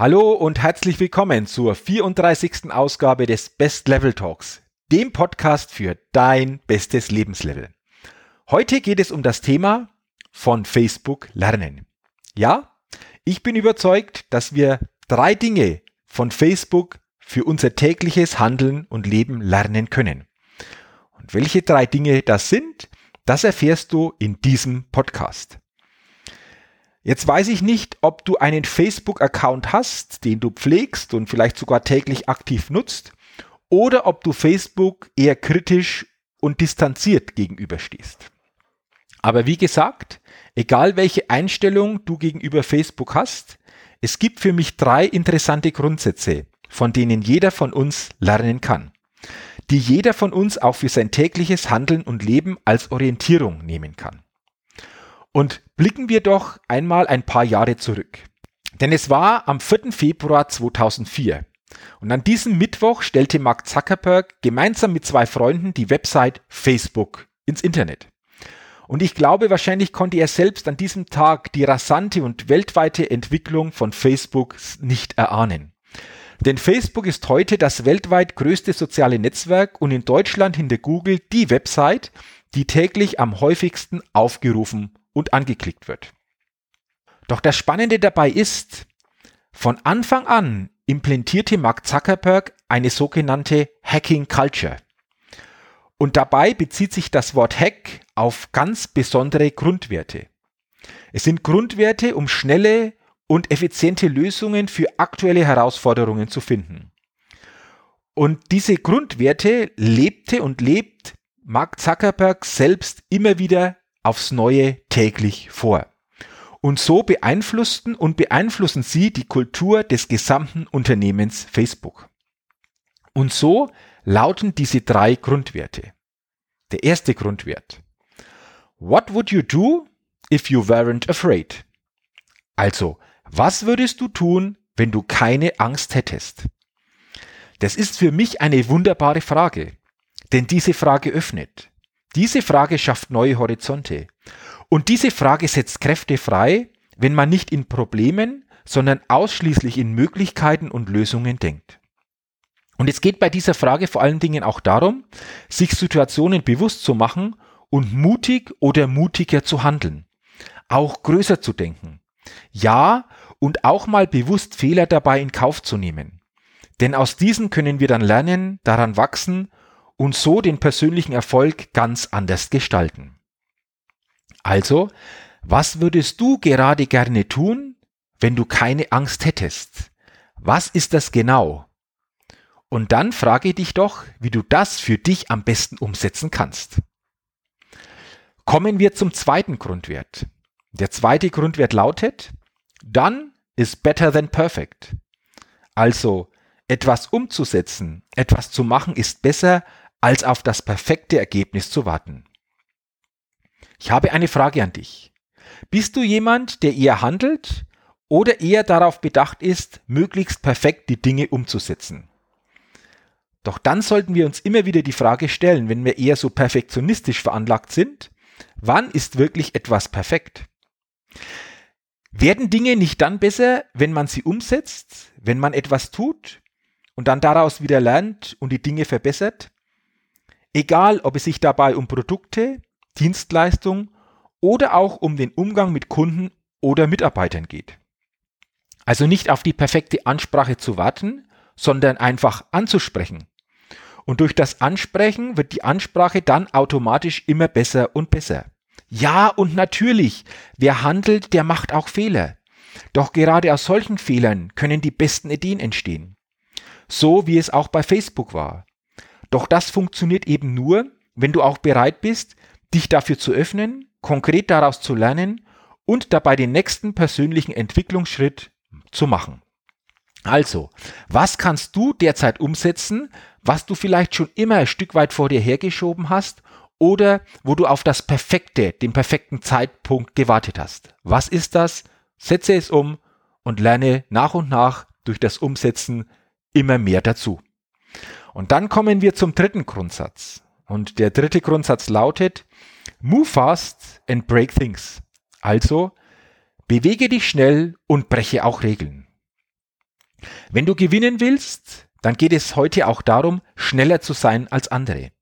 Hallo und herzlich willkommen zur 34. Ausgabe des Best Level Talks, dem Podcast für dein bestes Lebenslevel. Heute geht es um das Thema von Facebook lernen. Ja, ich bin überzeugt, dass wir drei Dinge von Facebook für unser tägliches Handeln und Leben lernen können. Und welche drei Dinge das sind, das erfährst du in diesem Podcast. Jetzt weiß ich nicht, ob du einen Facebook-Account hast, den du pflegst und vielleicht sogar täglich aktiv nutzt, oder ob du Facebook eher kritisch und distanziert gegenüberstehst. Aber wie gesagt, egal welche Einstellung du gegenüber Facebook hast, es gibt für mich drei interessante Grundsätze, von denen jeder von uns lernen kann, die jeder von uns auch für sein tägliches Handeln und Leben als Orientierung nehmen kann. Und blicken wir doch einmal ein paar Jahre zurück. Denn es war am 4. Februar 2004. Und an diesem Mittwoch stellte Mark Zuckerberg gemeinsam mit zwei Freunden die Website Facebook ins Internet. Und ich glaube, wahrscheinlich konnte er selbst an diesem Tag die rasante und weltweite Entwicklung von Facebook nicht erahnen. Denn Facebook ist heute das weltweit größte soziale Netzwerk und in Deutschland hinter Google die Website, die täglich am häufigsten aufgerufen und angeklickt wird. Doch das Spannende dabei ist, von Anfang an implementierte Mark Zuckerberg eine sogenannte Hacking Culture. Und dabei bezieht sich das Wort Hack auf ganz besondere Grundwerte. Es sind Grundwerte, um schnelle und effiziente Lösungen für aktuelle Herausforderungen zu finden. Und diese Grundwerte lebte und lebt Mark Zuckerberg selbst immer wieder aufs Neue täglich vor. Und so beeinflussten und beeinflussen sie die Kultur des gesamten Unternehmens Facebook. Und so lauten diese drei Grundwerte. Der erste Grundwert. What would you do if you weren't afraid? Also, was würdest du tun, wenn du keine Angst hättest? Das ist für mich eine wunderbare Frage, denn diese Frage öffnet. Diese Frage schafft neue Horizonte. Und diese Frage setzt Kräfte frei, wenn man nicht in Problemen, sondern ausschließlich in Möglichkeiten und Lösungen denkt. Und es geht bei dieser Frage vor allen Dingen auch darum, sich Situationen bewusst zu machen und mutig oder mutiger zu handeln. Auch größer zu denken. Ja, und auch mal bewusst Fehler dabei in Kauf zu nehmen. Denn aus diesen können wir dann lernen, daran wachsen und so den persönlichen Erfolg ganz anders gestalten. Also, was würdest du gerade gerne tun, wenn du keine Angst hättest? Was ist das genau? Und dann frage dich doch, wie du das für dich am besten umsetzen kannst. Kommen wir zum zweiten Grundwert. Der zweite Grundwert lautet, done is better than perfect. Also, etwas umzusetzen, etwas zu machen ist besser als auf das perfekte Ergebnis zu warten. Ich habe eine Frage an dich. Bist du jemand, der eher handelt oder eher darauf bedacht ist, möglichst perfekt die Dinge umzusetzen? Doch dann sollten wir uns immer wieder die Frage stellen, wenn wir eher so perfektionistisch veranlagt sind, wann ist wirklich etwas perfekt? Werden Dinge nicht dann besser, wenn man sie umsetzt, wenn man etwas tut und dann daraus wieder lernt und die Dinge verbessert? Egal, ob es sich dabei um Produkte, Dienstleistungen oder auch um den Umgang mit Kunden oder Mitarbeitern geht. Also nicht auf die perfekte Ansprache zu warten, sondern einfach anzusprechen. Und durch das Ansprechen wird die Ansprache dann automatisch immer besser und besser. Ja, und natürlich, wer handelt, der macht auch Fehler. Doch gerade aus solchen Fehlern können die besten Ideen entstehen. So wie es auch bei Facebook war. Doch das funktioniert eben nur, wenn du auch bereit bist, dich dafür zu öffnen, konkret daraus zu lernen und dabei den nächsten persönlichen Entwicklungsschritt zu machen. Also, was kannst du derzeit umsetzen, was du vielleicht schon immer ein Stück weit vor dir hergeschoben hast oder wo du auf das perfekte, den perfekten Zeitpunkt gewartet hast? Was ist das? Setze es um und lerne nach und nach durch das Umsetzen immer mehr dazu. Und dann kommen wir zum dritten Grundsatz. Und der dritte Grundsatz lautet, Move fast and break things. Also, bewege dich schnell und breche auch Regeln. Wenn du gewinnen willst, dann geht es heute auch darum, schneller zu sein als andere.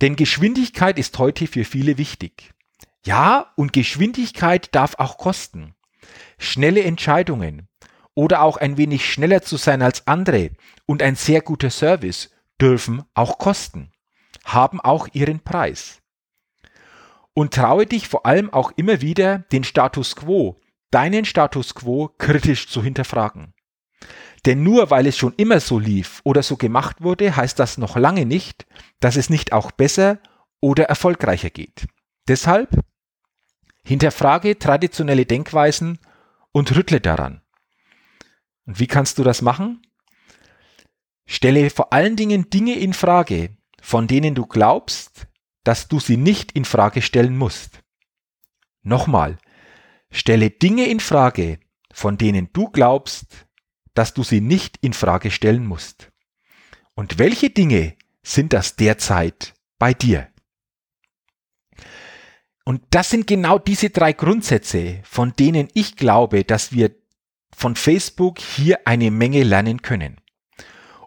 Denn Geschwindigkeit ist heute für viele wichtig. Ja, und Geschwindigkeit darf auch kosten. Schnelle Entscheidungen oder auch ein wenig schneller zu sein als andere und ein sehr guter Service dürfen auch kosten, haben auch ihren Preis. Und traue dich vor allem auch immer wieder, den Status quo, deinen Status quo kritisch zu hinterfragen. Denn nur weil es schon immer so lief oder so gemacht wurde, heißt das noch lange nicht, dass es nicht auch besser oder erfolgreicher geht. Deshalb hinterfrage traditionelle Denkweisen und rüttle daran. Und wie kannst du das machen? Stelle vor allen Dingen Dinge in Frage, von denen du glaubst, dass du sie nicht in Frage stellen musst. Nochmal, stelle Dinge in Frage, von denen du glaubst, dass du sie nicht in Frage stellen musst. Und welche Dinge sind das derzeit bei dir? Und das sind genau diese drei Grundsätze, von denen ich glaube, dass wir von Facebook hier eine Menge lernen können.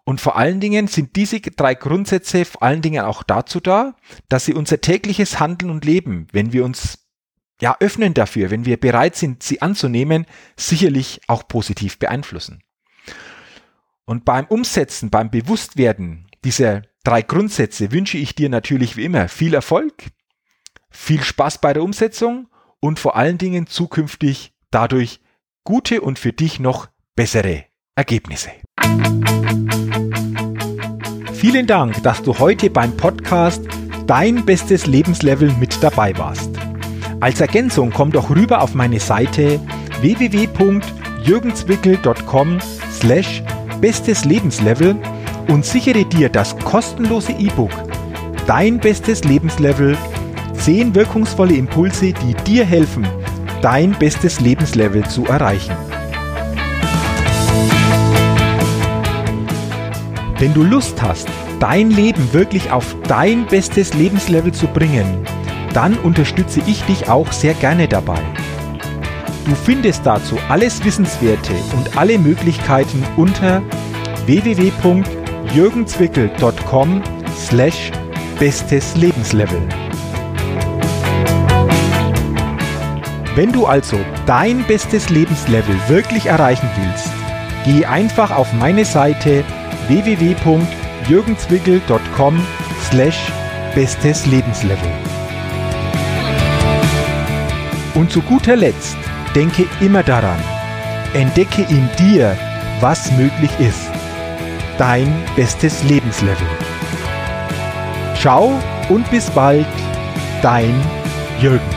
Und vor allen Dingen sind diese drei Grundsätze vor allen Dingen auch dazu da, dass sie unser tägliches Handeln und Leben, wenn wir uns ja öffnen dafür, wenn wir bereit sind, sie anzunehmen, sicherlich auch positiv beeinflussen. Und beim Umsetzen, beim Bewusstwerden dieser drei Grundsätze wünsche ich dir natürlich wie immer viel Erfolg, viel Spaß bei der Umsetzung und vor allen Dingen zukünftig dadurch gute und für dich noch bessere Ergebnisse. Vielen Dank, dass du heute beim Podcast Dein bestes Lebenslevel mit dabei warst. Als Ergänzung komm doch rüber auf meine Seite www.jürgenswickel.com slash bestes Lebenslevel und sichere dir das kostenlose E-Book Dein bestes Lebenslevel 10 wirkungsvolle Impulse, die dir helfen, dein bestes Lebenslevel zu erreichen. Wenn du Lust hast, dein Leben wirklich auf dein bestes Lebenslevel zu bringen, dann unterstütze ich dich auch sehr gerne dabei. Du findest dazu alles Wissenswerte und alle Möglichkeiten unter www.jürgenzwickel.com slash bestes Lebenslevel. Wenn du also dein bestes Lebenslevel wirklich erreichen willst, geh einfach auf meine Seite www.jürgenzwickel.com slash bestes Lebenslevel. Und zu guter Letzt denke immer daran, entdecke in dir, was möglich ist. Dein bestes Lebenslevel. Ciao und bis bald, dein Jürgen.